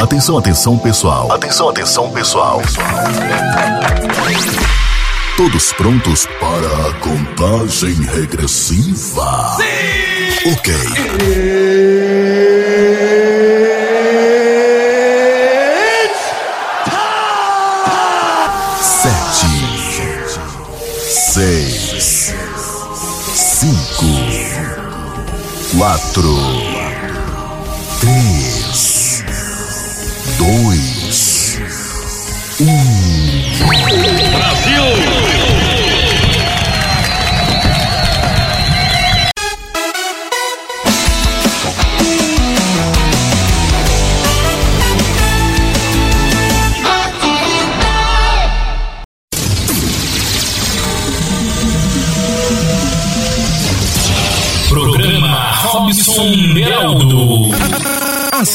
Atenção, atenção, pessoal. Atenção, atenção, pessoal. Todos prontos para a contagem regressiva? Sim! Ok. Sete, seis, cinco, quatro, dois, Programa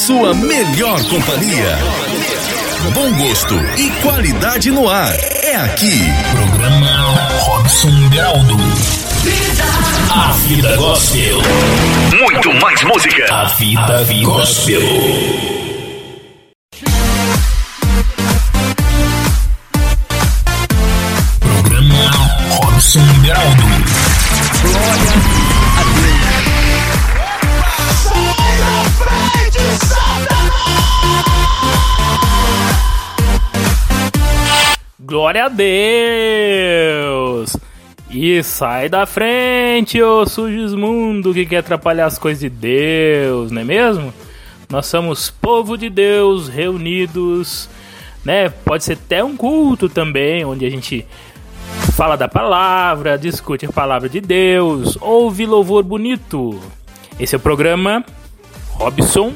sua melhor companhia. Bom gosto e qualidade no ar. É aqui. Programa Robson Beraldo. A vida gospel. Muito mais música. A vida gospel. Glória a Deus! E sai da frente, ô sujos mundo que quer atrapalhar as coisas de Deus, não é mesmo? Nós somos povo de Deus reunidos, né? Pode ser até um culto também, onde a gente fala da palavra, discute a palavra de Deus, ouve louvor bonito. Esse é o programa Robson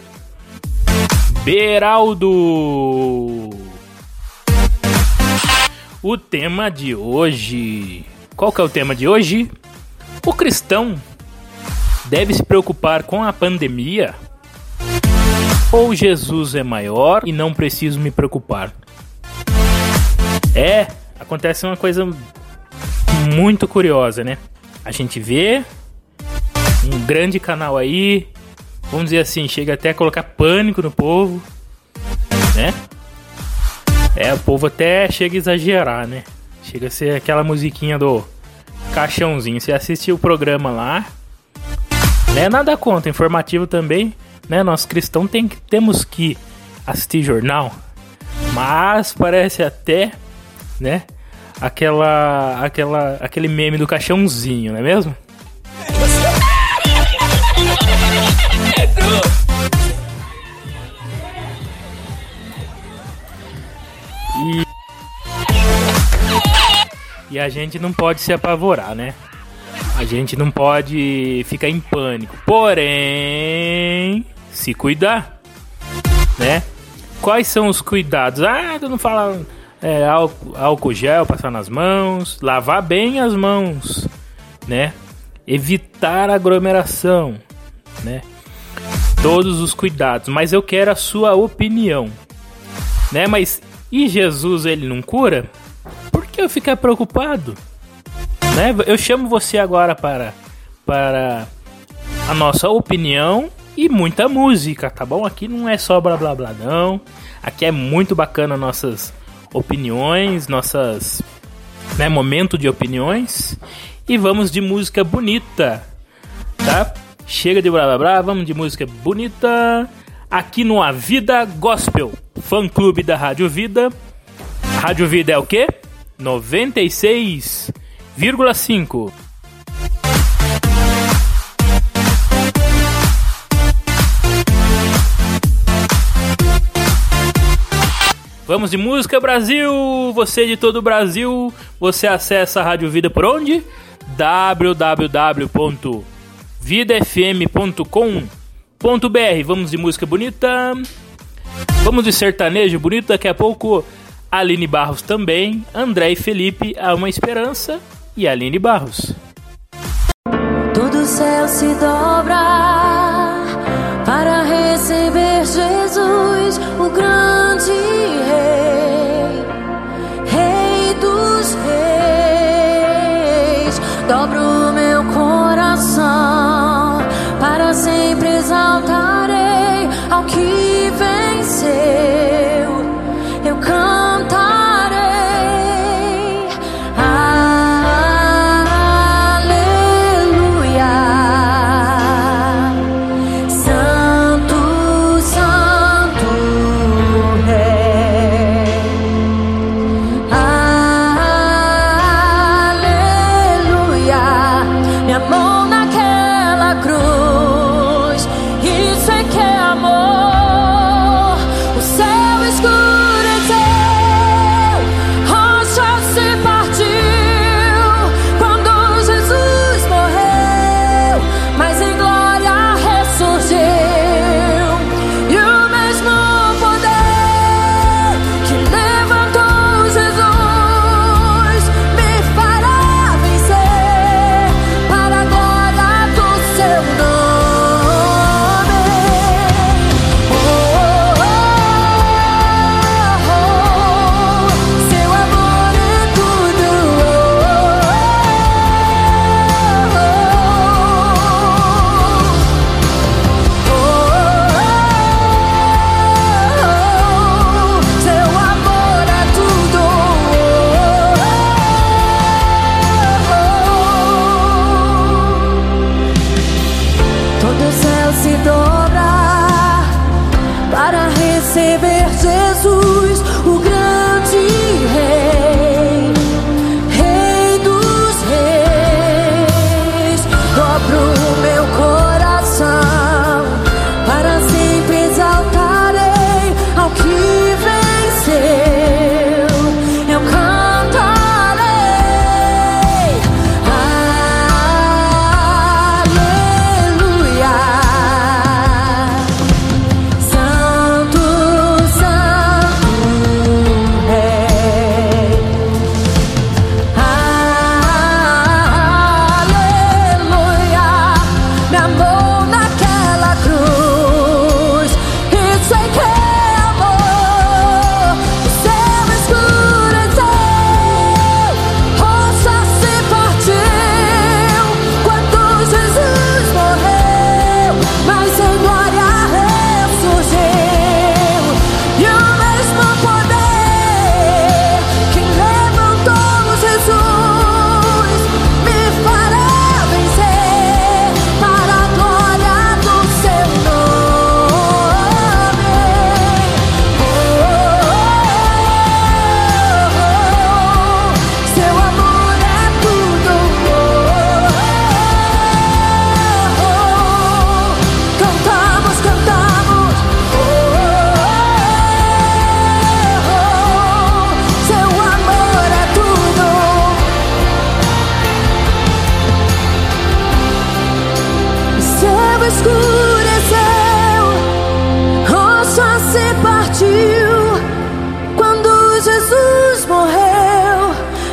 Beraldo. O tema de hoje. Qual que é o tema de hoje? O cristão deve se preocupar com a pandemia? Ou Jesus é maior e não preciso me preocupar? É, acontece uma coisa muito curiosa, né? A gente vê um grande canal aí, vamos dizer assim, chega até a colocar pânico no povo, né? É, o povo até chega a exagerar, né? Chega a ser aquela musiquinha do caixãozinho. Você assistiu o programa lá, né? Nada contra, informativo também, né? Nós cristãos tem, que- temos que assistir jornal, mas parece até, né? Aquela, aquela, aquele meme do caixãozinho, não é mesmo? E a gente não pode se apavorar, né? A gente não pode ficar em pânico. Porém, se cuidar, né? Quais são os cuidados? Ah, tu não fala é, álcool, álcool gel, passar nas mãos, lavar bem as mãos, né? Evitar aglomeração, né? Todos os cuidados. Mas eu quero a sua opinião, né? Mas e Jesus ele não cura? eu ficar preocupado? Né? Eu chamo você agora para, para a nossa opinião e muita música, tá bom? Aqui não é só blá blá blá não. Aqui é muito bacana nossas opiniões, nossas né, momento de opiniões e vamos de música bonita, tá? Chega de blá blá blá, vamos de música bonita aqui no A Vida Gospel, fã clube da Rádio Vida. Rádio Vida é o quê? 96,5. Vamos de música, Brasil! Você de todo o Brasil, você acessa a Rádio Vida por onde? www.vidafm.com.br Vamos de música bonita, vamos de sertanejo bonito, daqui a pouco Aline Barros também, André e Felipe, Há Uma Esperança e Aline Barros. Todo céu se dobra para receber Jesus, o grande.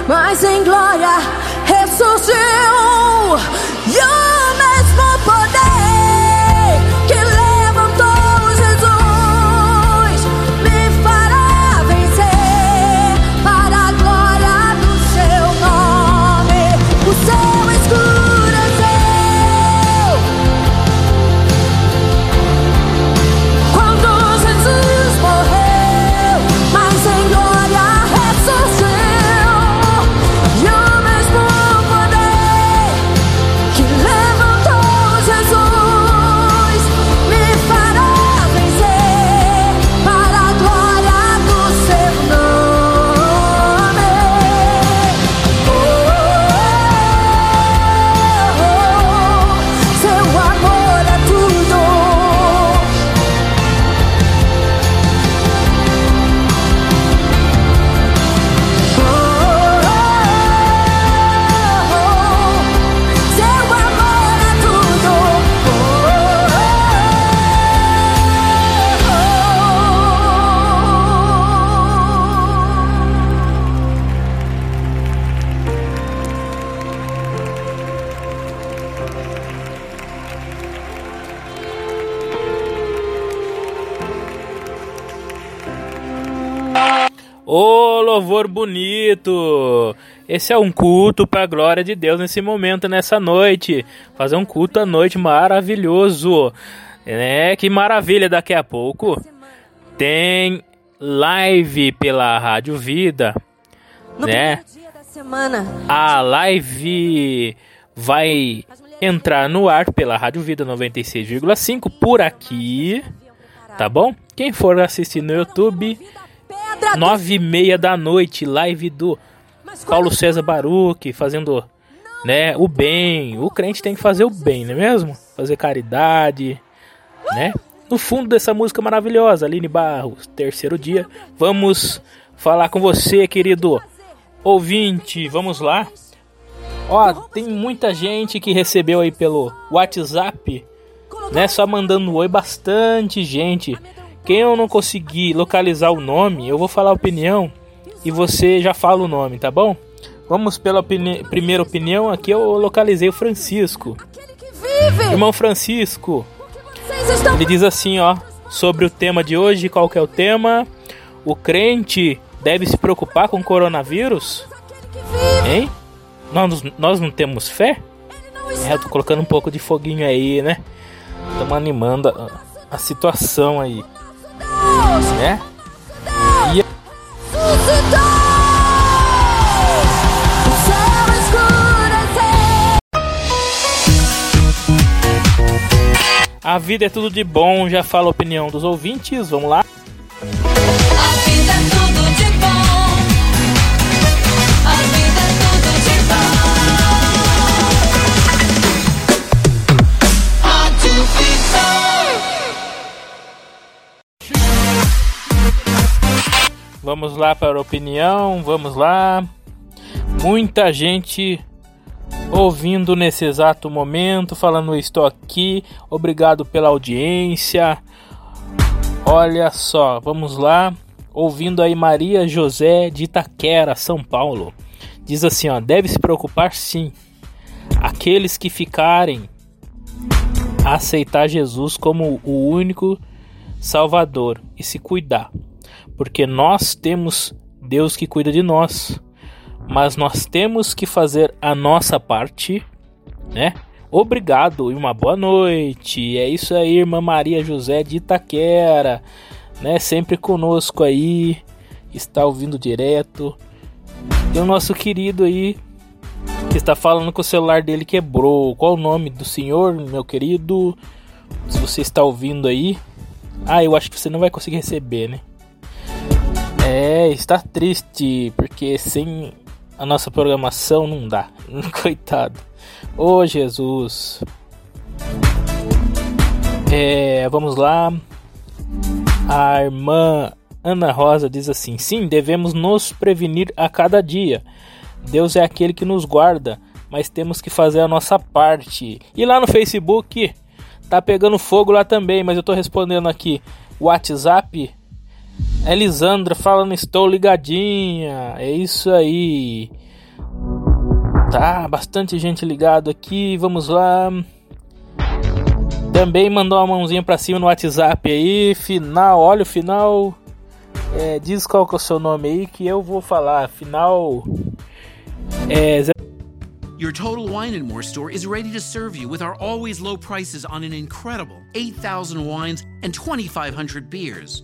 My bonito! Esse é um culto para a glória de Deus nesse momento, nessa noite. Fazer um culto à noite maravilhoso. É, que maravilha daqui a pouco. Tem live pela Rádio Vida, No né? A live vai entrar no ar pela Rádio Vida 96,5 por aqui, tá bom? Quem for assistir no YouTube, nove e meia da noite, live do Paulo César Baruch fazendo, né, o bem. O crente tem que fazer o bem, não é mesmo? Fazer caridade, né? No fundo dessa música maravilhosa, Aline Barros, terceiro dia, vamos falar com você, querido ouvinte. Vamos lá. Ó, tem muita gente que recebeu aí pelo WhatsApp, né? Só mandando oi, bastante gente. Quem eu não conseguir localizar o nome, eu vou falar a opinião e você já fala o nome, tá bom? Vamos pela opini primeira opinião. Aqui eu localizei o Francisco. Irmão Francisco, ele diz assim, ó, sobre o tema de hoje, qual que é o tema? O crente deve se preocupar com o coronavírus? Hein? Nós, nós não temos fé? É, eu tô colocando um pouco de foguinho aí, né? Estamos animando a, a situação aí. Né? A vida é tudo de bom, já fala a opinião dos ouvintes, vamos lá. Vamos lá para a opinião, vamos lá. Muita gente ouvindo nesse exato momento, falando estou aqui, obrigado pela audiência. Olha só, vamos lá. Ouvindo aí Maria José de Itaquera, São Paulo. Diz assim, ó, deve se preocupar sim. Aqueles que ficarem a aceitar Jesus como o único Salvador e se cuidar. Porque nós temos Deus que cuida de nós. Mas nós temos que fazer a nossa parte, né? Obrigado e uma boa noite. É isso aí, irmã Maria José de Itaquera, né? Sempre conosco aí, está ouvindo direto. Tem o nosso querido aí que está falando que o celular dele quebrou. Qual o nome do senhor, meu querido? Se você está ouvindo aí. Ah, eu acho que você não vai conseguir receber, né? É, está triste, porque sem a nossa programação não dá. Coitado. Ô Jesus. É, vamos lá. A irmã Ana Rosa diz assim: Sim, devemos nos prevenir a cada dia. Deus é aquele que nos guarda, mas temos que fazer a nossa parte. E lá no Facebook tá pegando fogo lá também, mas eu tô respondendo aqui. WhatsApp Elisandra falando, estou ligadinha. É isso aí. Tá, bastante gente ligado aqui. Vamos lá. Também mandou uma mãozinha pra cima no WhatsApp aí. Final, olha o final. É, diz qual que é o seu nome aí que eu vou falar. Final. É. Your Total Wine and More store is ready to serve you with our always low prices on an incredible 8,000 wines and 2,500 beers.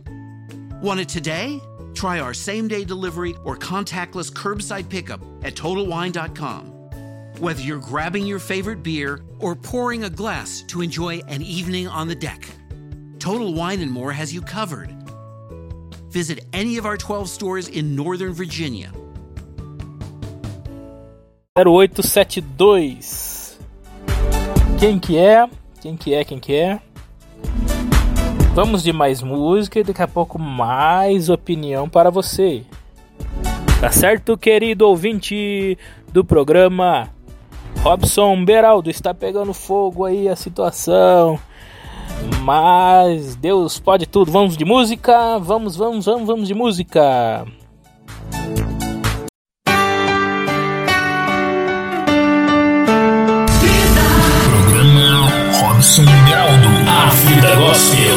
Want it today? Try our same day delivery or contactless curbside pickup at TotalWine.com. Whether you're grabbing your favorite beer or pouring a glass to enjoy an evening on the deck, Total Wine and More has you covered. Visit any of our 12 stores in Northern Virginia. 0872. Quem que é? Quem que é? Quem que é? Vamos de mais música e daqui a pouco mais opinião para você. Tá certo, querido ouvinte do programa? Robson Beraldo está pegando fogo aí a situação. Mas Deus pode tudo. Vamos de música? Vamos, vamos, vamos, vamos de música. Robson Beraldo. A vida gospel.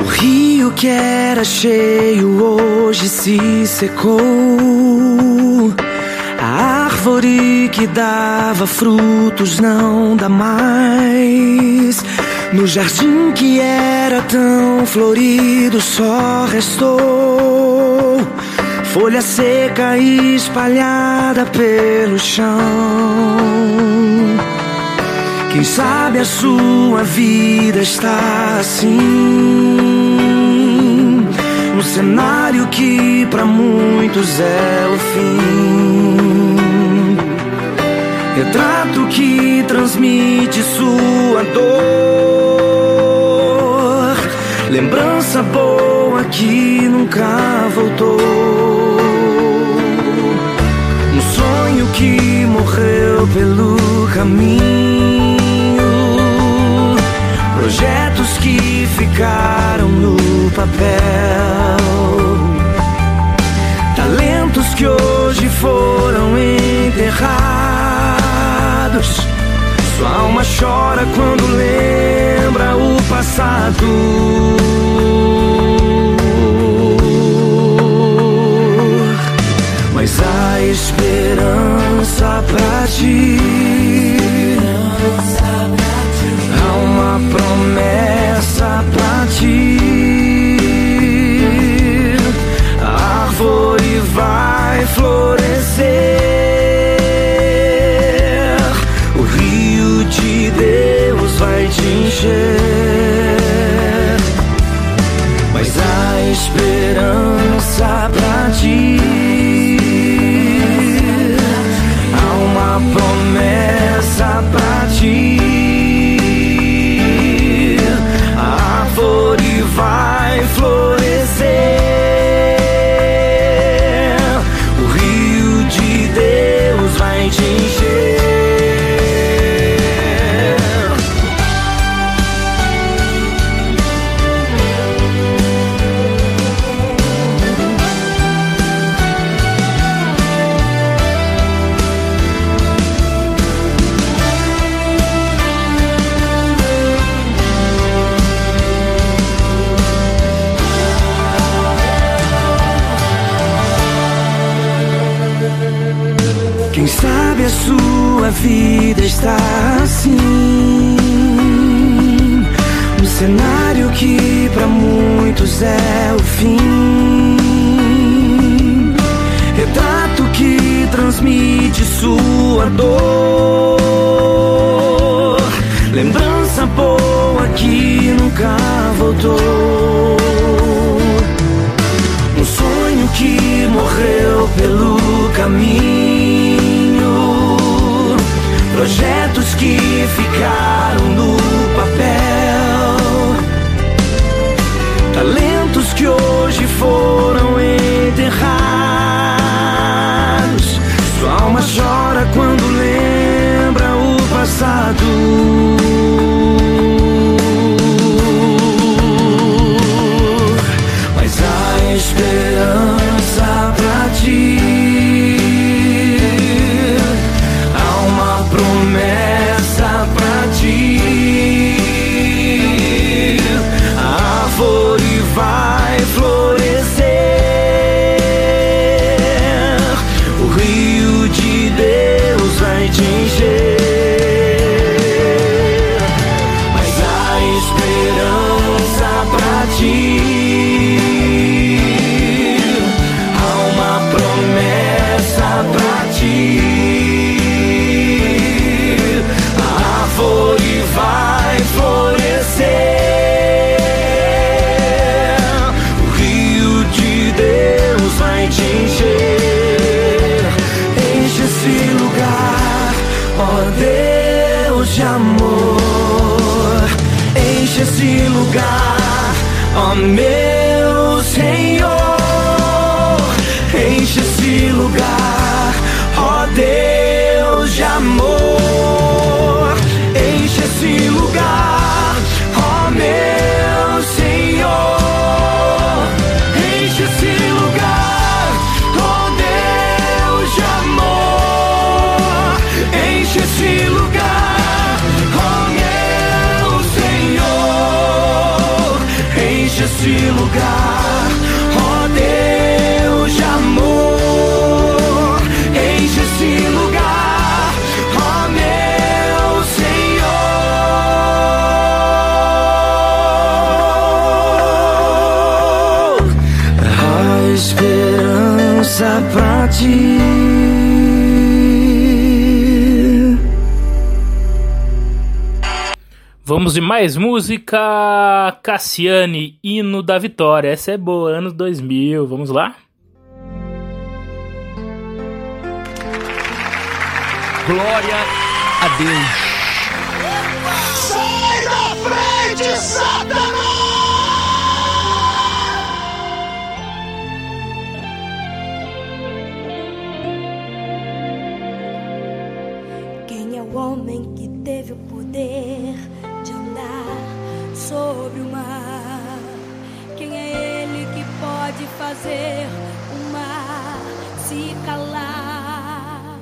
O rio que era cheio hoje se secou. A árvore que dava frutos não dá mais. No jardim que era tão florido só restou folha seca espalhada pelo chão. Quem sabe a sua vida está assim. Um cenário que para muitos é o fim. Retrato que transmite sua dor. Lembrança boa que nunca voltou. Um sonho que morreu pelo caminho. Projetos que ficaram no papel. Talentos que hoje foram enterrados. Sua alma chora quando lembra o passado. Mas há esperança pra ti. Há uma promessa pra ti. Te Vamos de mais música. Cassiane, Hino da Vitória. Essa é boa, anos 2000. Vamos lá? Glória a Deus. Sai da frente, Satanás! Quem é o homem que teve o sobre o mar. Quem é ele que pode fazer o mar se calar?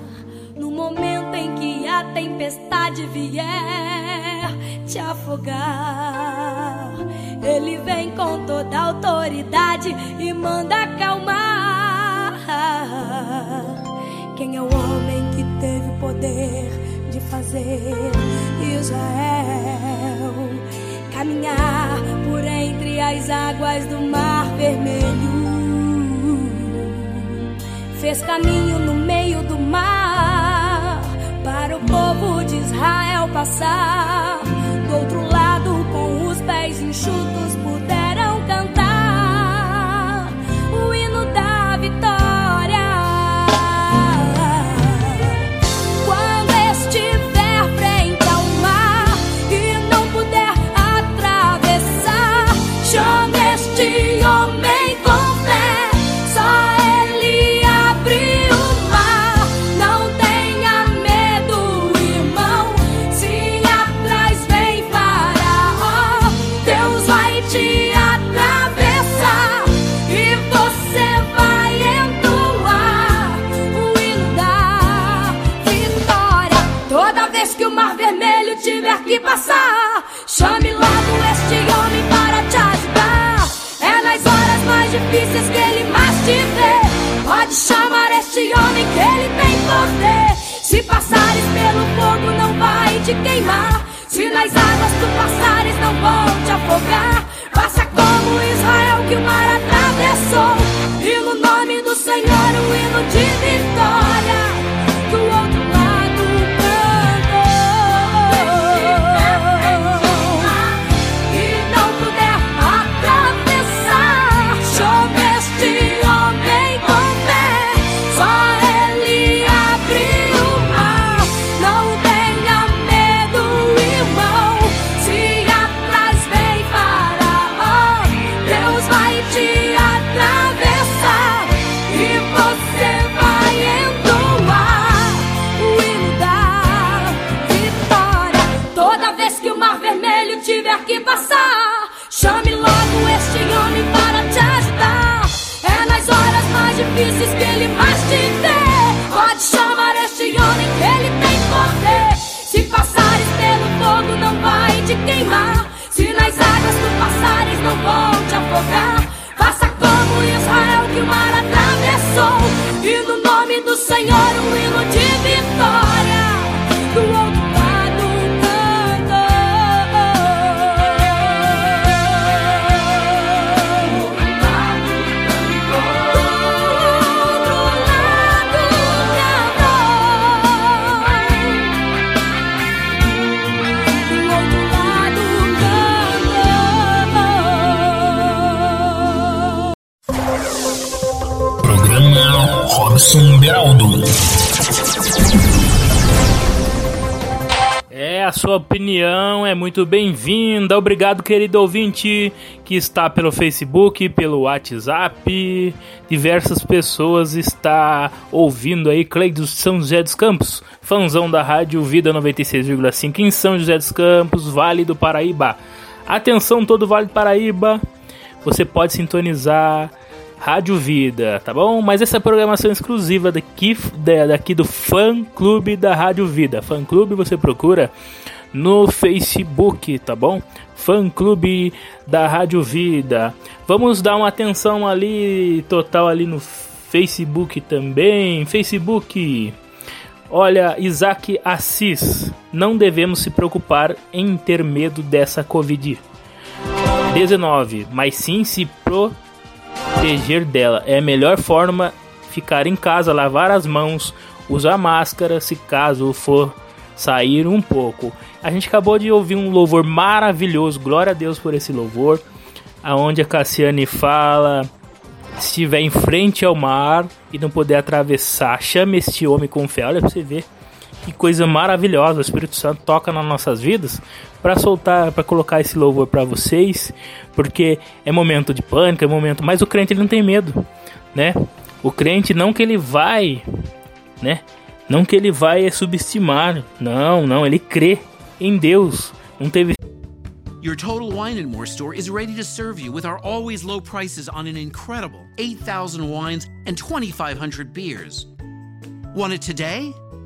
No momento em que a tempestade vier te afogar, ele vem com toda autoridade e manda acalmar. Quem é o homem que teve o poder de fazer Israel? caminhar por entre as águas do mar vermelho. Fez caminho no meio do mar para o povo de Israel passar. Do outro lado, com os pés enxutos, puderam cantar o hino da Wilson Beraldo. É, a sua opinião é muito bem-vinda. Obrigado, querido ouvinte, que está pelo Facebook, pelo WhatsApp. Diversas pessoas está ouvindo aí Cleide São José dos Campos, fãzão da rádio Vida 96,5 em São José dos Campos, Vale do Paraíba. Atenção todo Vale do Paraíba. Você pode sintonizar Rádio Vida, tá bom? Mas essa é programação exclusiva daqui, da- daqui do Fã Clube da Rádio Vida. Fã Clube você procura no Facebook, tá bom? Fã Clube da Rádio Vida. Vamos dar uma atenção ali total ali no Facebook também. Facebook. Olha, Isaac Assis, não devemos se preocupar em ter medo dessa Covid. 19, mas sim se proteger dela. É a melhor forma ficar em casa, lavar as mãos, usar máscara se caso for sair um pouco. A gente acabou de ouvir um louvor maravilhoso, glória a Deus por esse louvor, aonde a Cassiane fala: se estiver em frente ao mar e não puder atravessar, chame este homem com fé. Olha pra você ver que coisa maravilhosa o Espírito Santo toca nas nossas vidas para soltar, para colocar esse louvor para vocês, porque é momento de pânico, é momento, mas o crente ele não tem medo, né? O crente não que ele vai, né? Não que ele vai subestimar, não, não, ele crê em Deus. Não teve Your Total Wine and More store is ready to serve you with our always low prices on an incredible 8,000 wines and 2,500 beers. Want it today?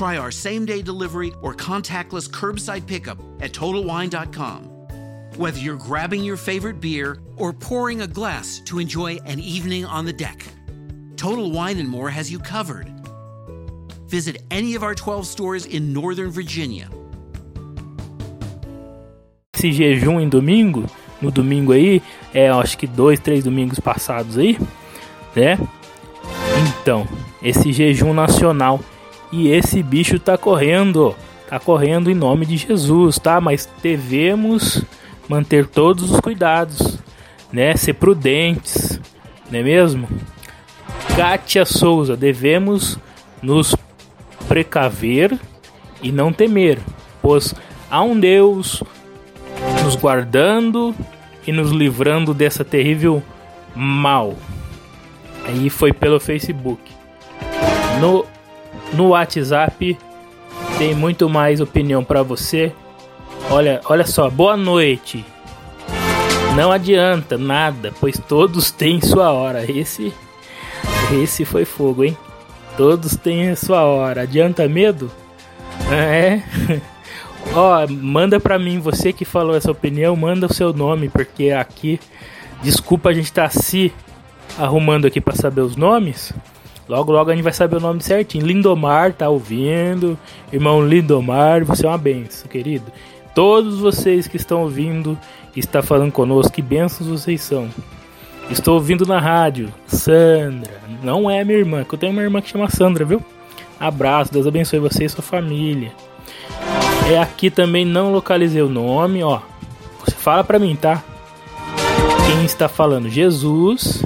Try our same day delivery or contactless curbside pickup at TotalWine.com. Whether you're grabbing your favorite beer or pouring a glass to enjoy an evening on the deck, Total Wine and More has you covered. Visit any of our 12 stores in Northern Virginia. esse jejum em domingo, no domingo aí, é acho que dois, três domingos passados aí, né? Então, esse jejum nacional e esse bicho tá correndo, tá correndo em nome de Jesus, tá? Mas devemos manter todos os cuidados, né? Ser prudentes, não é mesmo? Kátia Souza, devemos nos precaver e não temer, pois há um Deus nos guardando e nos livrando dessa terrível mal. Aí foi pelo Facebook. No, no WhatsApp tem muito mais opinião para você. Olha, olha só, boa noite. Não adianta nada, pois todos têm sua hora. Esse esse foi fogo, hein? Todos têm sua hora. Adianta medo? É. Ó, manda pra mim, você que falou essa opinião, manda o seu nome, porque aqui, desculpa a gente tá se arrumando aqui pra saber os nomes. Logo, logo a gente vai saber o nome certinho. Lindomar tá ouvindo, irmão Lindomar, você é uma benção, querido. Todos vocês que estão ouvindo, e está falando conosco, que bênçãos vocês são. Estou ouvindo na rádio, Sandra, não é minha irmã, que eu tenho uma irmã que chama Sandra, viu? Abraço, Deus abençoe você e sua família. É aqui também não localizei o nome, ó. Você fala pra mim, tá? Quem está falando? Jesus.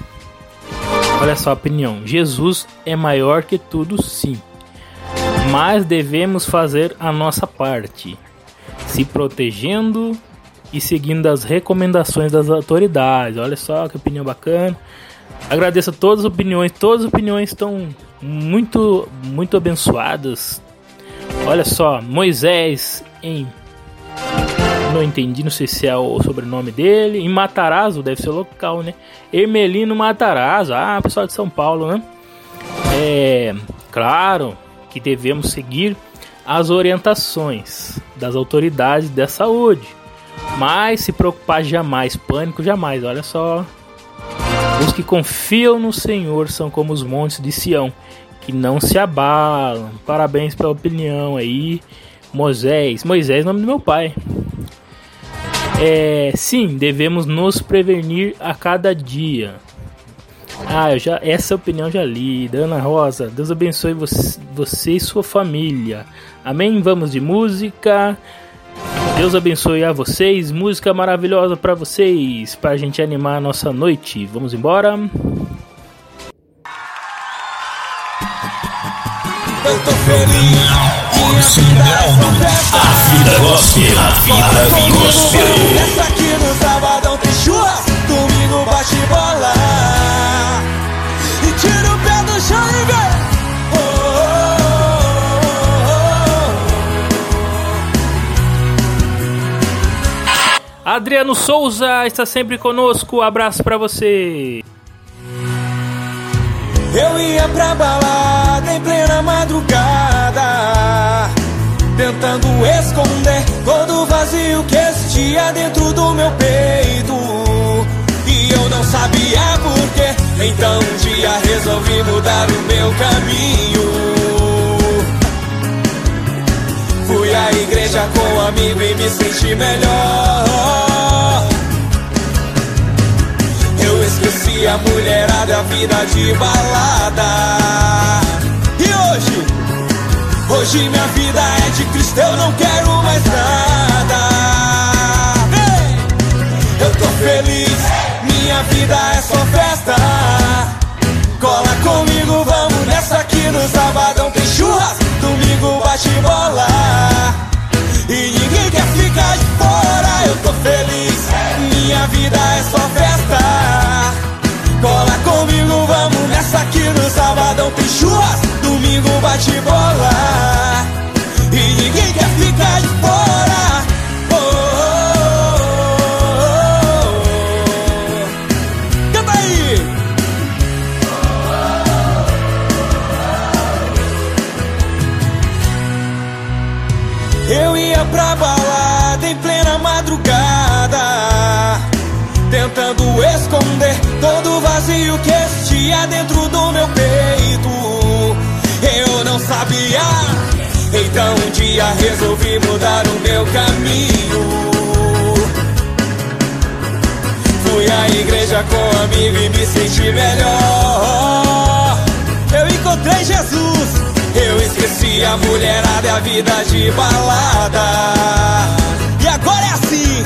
Olha só a opinião. Jesus é maior que tudo, sim. Mas devemos fazer a nossa parte, se protegendo e seguindo as recomendações das autoridades. Olha só que opinião bacana. Agradeço todas as opiniões. Todas as opiniões estão muito, muito abençoadas. Olha só, Moisés em. Não entendi, não sei se é o sobrenome dele. Em Matarazzo, deve ser local, né? Ermelino Matarazzo. Ah, pessoal de São Paulo, né? É. Claro que devemos seguir as orientações das autoridades da saúde. Mas se preocupar jamais, pânico jamais. Olha só. Os que confiam no Senhor são como os montes de Sião, que não se abalam. Parabéns pela opinião aí. Moisés. Moisés, nome do meu pai. É, sim, devemos nos prevenir a cada dia. Ah, eu já, essa opinião já li. Dana Rosa, Deus abençoe você, você e sua família. Amém? Vamos de música. Deus abençoe a vocês. Música maravilhosa pra vocês, pra gente animar a nossa noite. Vamos embora. Tô feliz, minha vida é só festa. A vida gospel, a vida gospel. Nessa aqui no sabadão tem churras, domingo bate bola. E tira o pé do chão e vem. Oh, oh, oh, Adriano Souza está sempre conosco. Abraço pra você. Eu ia pra balada em plena madrugada. Tentando esconder todo o vazio que existia dentro do meu peito. E eu não sabia porquê. Então um dia resolvi mudar o meu caminho. Fui à igreja com um amigo e me senti melhor. Esqueci a mulherada, a vida de balada. E hoje, hoje minha vida é de Cristo, eu não quero mais nada. Eu tô feliz, minha vida é só festa. Cola comigo, vamos nessa aqui no sabadão tem churras, domingo bate bola. E ninguém quer ficar de fora, eu tô feliz, minha vida é só festa. Cola comigo, vamos nessa aqui no sabadão tem churras, domingo bate bola. Existia dentro do meu peito. Eu não sabia, então um dia resolvi mudar o meu caminho. Fui à igreja com um amigo e me senti melhor. Eu encontrei Jesus. Eu esqueci a mulherada e a vida de balada. E agora é assim.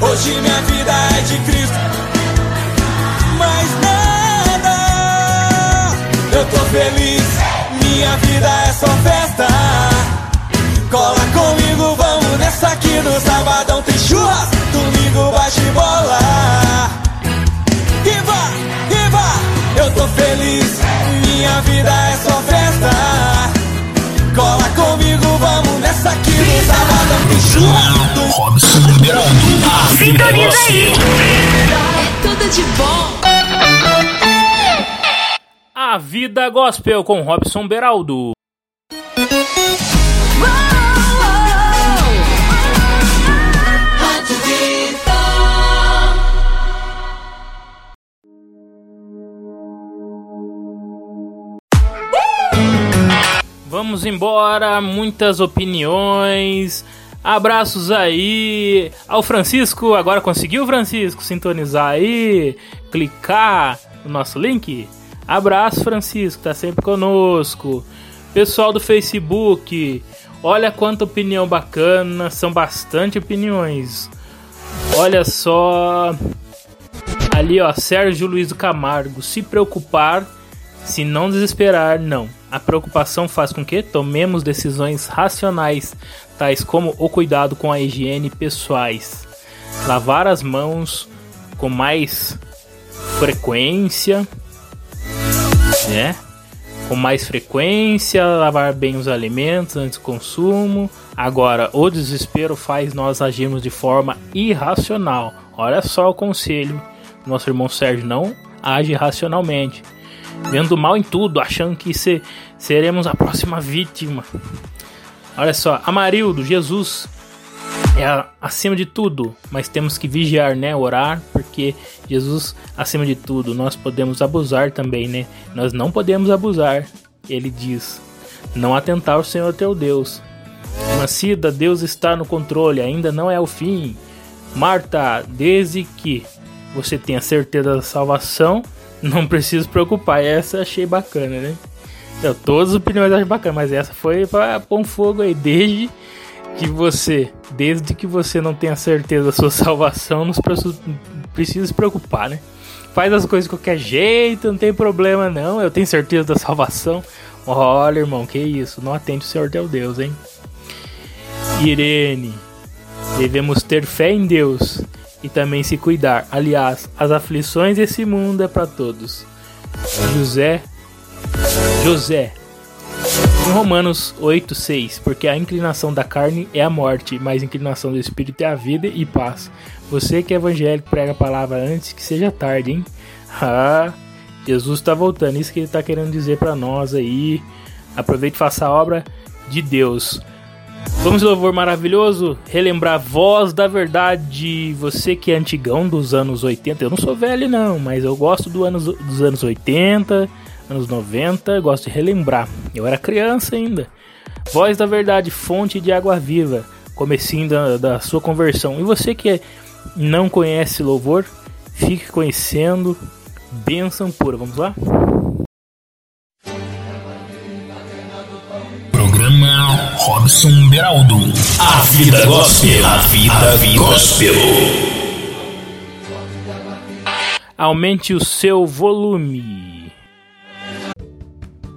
Hoje minha vida é de Cristo. Nada. Eu tô feliz. Minha vida é só festa. Cola comigo, vamos nessa aqui no sabadão tem churras, domingo bate bola. E vai, e vai, eu tô feliz, minha vida é só festa. Cola comigo, vamos nessa aqui no sabadão tem churras, domingo Robson Beraldo, a vida gospel. É tudo de bom. A Vida Gospel com Robson Beraldo. Vamos embora, muitas opiniões. Abraços aí ao Francisco. Agora conseguiu, Francisco, sintonizar aí, clicar no nosso link? Abraço, Francisco, tá sempre conosco. Pessoal do Facebook, olha quanta opinião bacana, são bastante opiniões. Olha só. Ali, ó, Sérgio Luiz do Camargo, se preocupar se não desesperar, não. A preocupação faz com que tomemos decisões racionais, tais como o cuidado com a higiene pessoais, lavar as mãos com mais frequência, né? Com mais frequência, lavar bem os alimentos antes do consumo. Agora, o desespero faz nós agirmos de forma irracional. Olha só o conselho. Nosso irmão Sérgio não age racionalmente vendo mal em tudo, achando que se, seremos a próxima vítima. Olha só, Amarildo, Jesus é acima de tudo, mas temos que vigiar, né? Orar, porque Jesus acima de tudo. Nós podemos abusar também, né? Nós não podemos abusar. Ele diz: não atentar ao Senhor teu Deus. Irmã Cida, Deus está no controle, ainda não é o fim. Marta, desde que você tenha certeza da salvação, não precisa preocupar. Essa achei bacana, né? Eu, todas as opiniões acho bacana, mas essa foi pra pôr um fogo aí. Desde que você, desde que você não tenha certeza da sua salvação, não precisa se preocupar, né? Faz as coisas de qualquer jeito, não tem problema não. Eu tenho certeza da salvação. Olha, irmão, que isso? Não atende o Senhor teu Deus, hein? Irene, devemos ter fé em Deus e também se cuidar. Aliás, as aflições desse mundo é para todos. José, José, em Romanos 8:6, porque a inclinação da carne é a morte, mas a inclinação do espírito é a vida e paz. Você que é evangélico prega a palavra antes que seja tarde, hein? Ah, Jesus está voltando, isso que ele está querendo dizer para nós aí. Aproveite e faça a obra de Deus. Vamos louvor maravilhoso, relembrar a voz da verdade. Você que é antigão dos anos 80, eu não sou velho não, mas eu gosto do anos, dos anos 80, anos 90, gosto de relembrar. Eu era criança ainda. Voz da verdade, fonte de água viva, comecinho da, da sua conversão. E você que não conhece louvor, fique conhecendo. Bênção pura, vamos lá? Programa Robson Beraldo. A vida gospel. A vida gospel. Aumente o seu volume.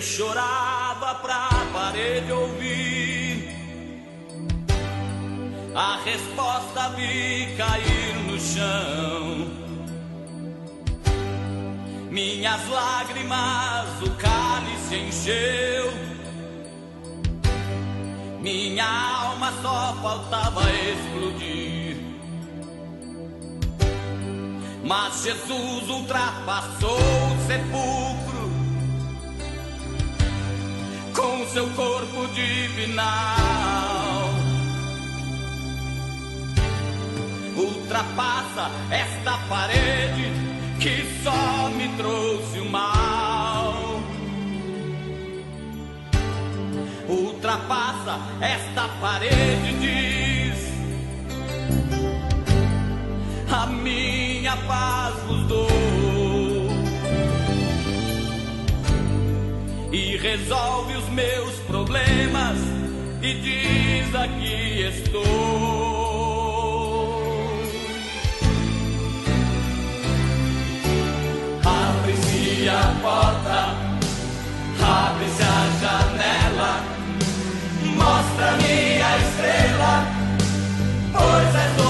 Chorava pra parede ouvir a resposta vi cair no chão. Minhas lágrimas o cálice encheu. Minha alma só faltava explodir. Mas Jesus ultrapassou o sepulcro com seu corpo divinal. Ultrapassa esta parede que só me trouxe o mal. Ultrapassa esta parede, diz. A minha paz vos dou. E resolve os meus problemas e diz aqui estou. Abre-se a porta, abre-se a janela, mostra-me a estrela, pois é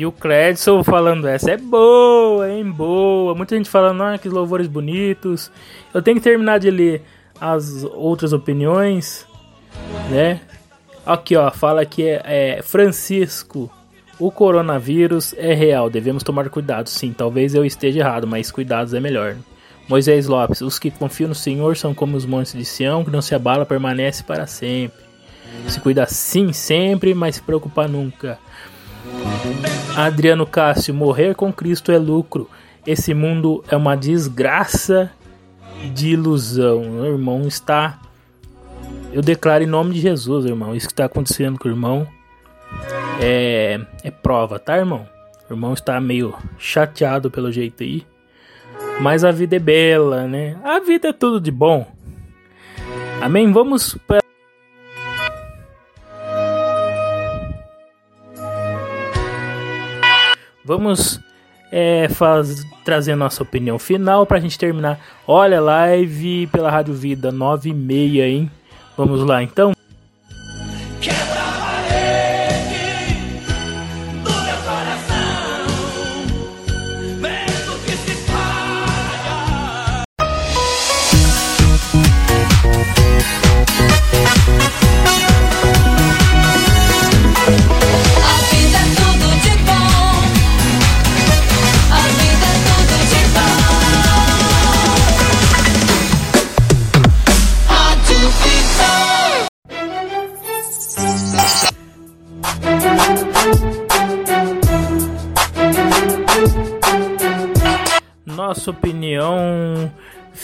E o Cledson falando essa é boa, hein? Boa. Muita gente falando, ah, que louvores bonitos. Eu tenho que terminar de ler as outras opiniões, né? Aqui, ó, fala que é, é Francisco. O coronavírus é real, devemos tomar cuidado. Sim, talvez eu esteja errado, mas cuidados é melhor. Moisés Lopes, os que confiam no Senhor são como os montes de Sião, que não se abala, permanece para sempre. Se cuida sim sempre, mas se preocupa nunca. Adriano Cássio, morrer com Cristo é lucro. Esse mundo é uma desgraça de ilusão. O irmão está. Eu declaro em nome de Jesus, irmão. Isso que está acontecendo com o irmão é, é prova, tá, irmão? O irmão está meio chateado pelo jeito aí. Mas a vida é bela, né? A vida é tudo de bom. Amém? Vamos para. Vamos é, faz, trazer nossa opinião final para a gente terminar. Olha, live pela Rádio Vida 9 e meia, hein? Vamos lá então?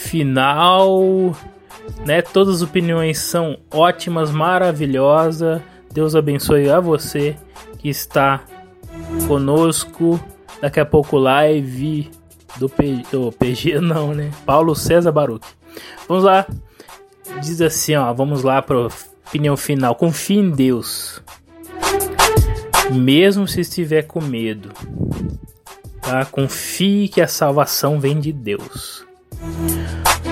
Final, né? Todas as opiniões são ótimas, maravilhosas. Deus abençoe a você que está conosco. Daqui a pouco live do, P, PG não, né? Paulo César Baruch. Vamos lá. Diz assim, ó, vamos lá para opinião final. Confie em Deus. Mesmo se estiver com medo, tá? Confie que a salvação vem de Deus.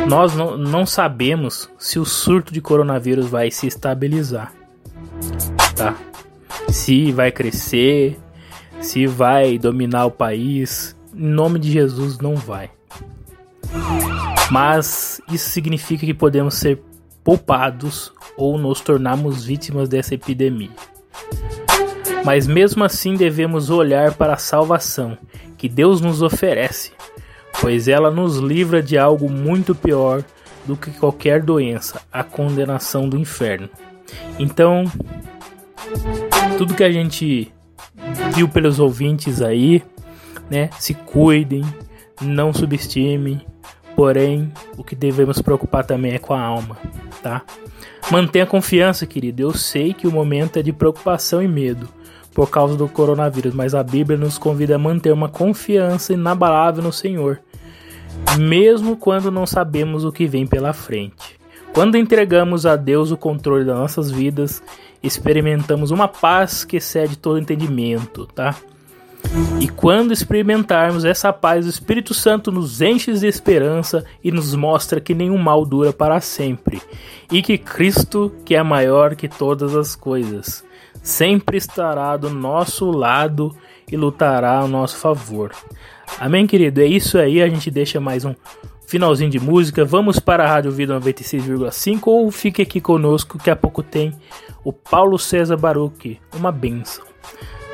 Nós não, não sabemos se o surto de coronavírus vai se estabilizar, tá? Se vai crescer, se vai dominar o país. Em nome de Jesus, não vai. Mas isso significa que podemos ser poupados ou nos tornarmos vítimas dessa epidemia. Mas mesmo assim devemos olhar para a salvação que Deus nos oferece, pois ela nos livra de algo muito pior do que qualquer doença, a condenação do inferno. Então, tudo que a gente viu pelos ouvintes aí, né? Se cuidem, não subestimem. Porém, o que devemos preocupar também é com a alma, tá? Mantenha confiança, querido. Eu sei que o momento é de preocupação e medo por causa do coronavírus, mas a Bíblia nos convida a manter uma confiança inabalável no Senhor, mesmo quando não sabemos o que vem pela frente. Quando entregamos a Deus o controle das nossas vidas, experimentamos uma paz que excede todo entendimento, tá? E quando experimentarmos essa paz, o Espírito Santo nos enche de esperança e nos mostra que nenhum mal dura para sempre, e que Cristo, que é maior que todas as coisas, sempre estará do nosso lado e lutará a nosso favor. Amém, querido? É isso aí, a gente deixa mais um finalzinho de música. Vamos para a Rádio Vida 96,5 ou fique aqui conosco que a pouco tem o Paulo César Baruch, uma benção,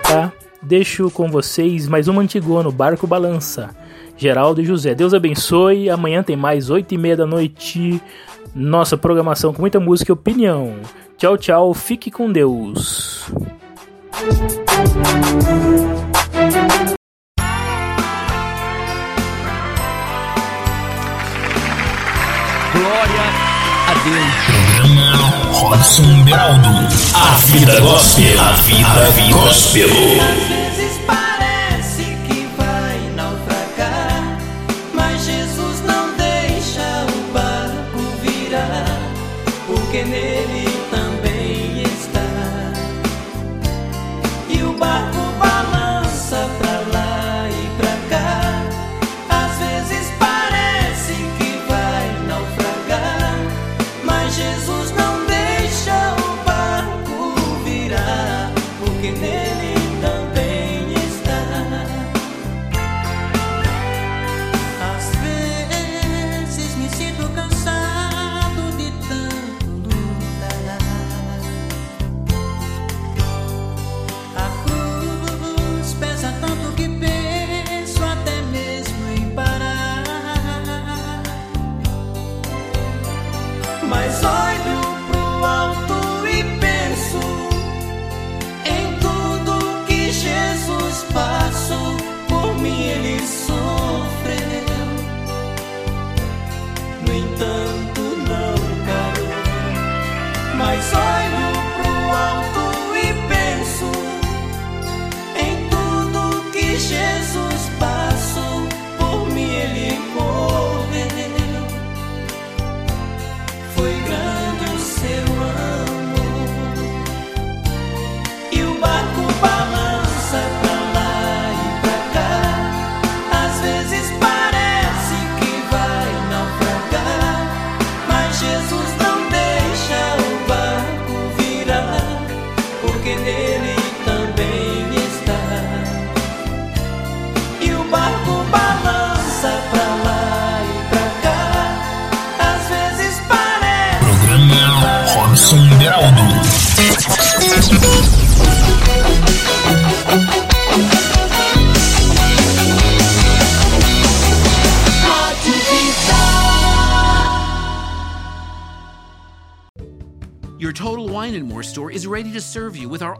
tá? Deixo com vocês mais uma Antigona, no Barco Balança. Geraldo e José. Deus abençoe. Amanhã tem mais 8 e meia da noite. Nossa programação com muita música e opinião. Tchau, tchau. Fique com Deus. Glória a Deus. Programa Robson Beraldo. A vida gospel. A vida gospel. Às vezes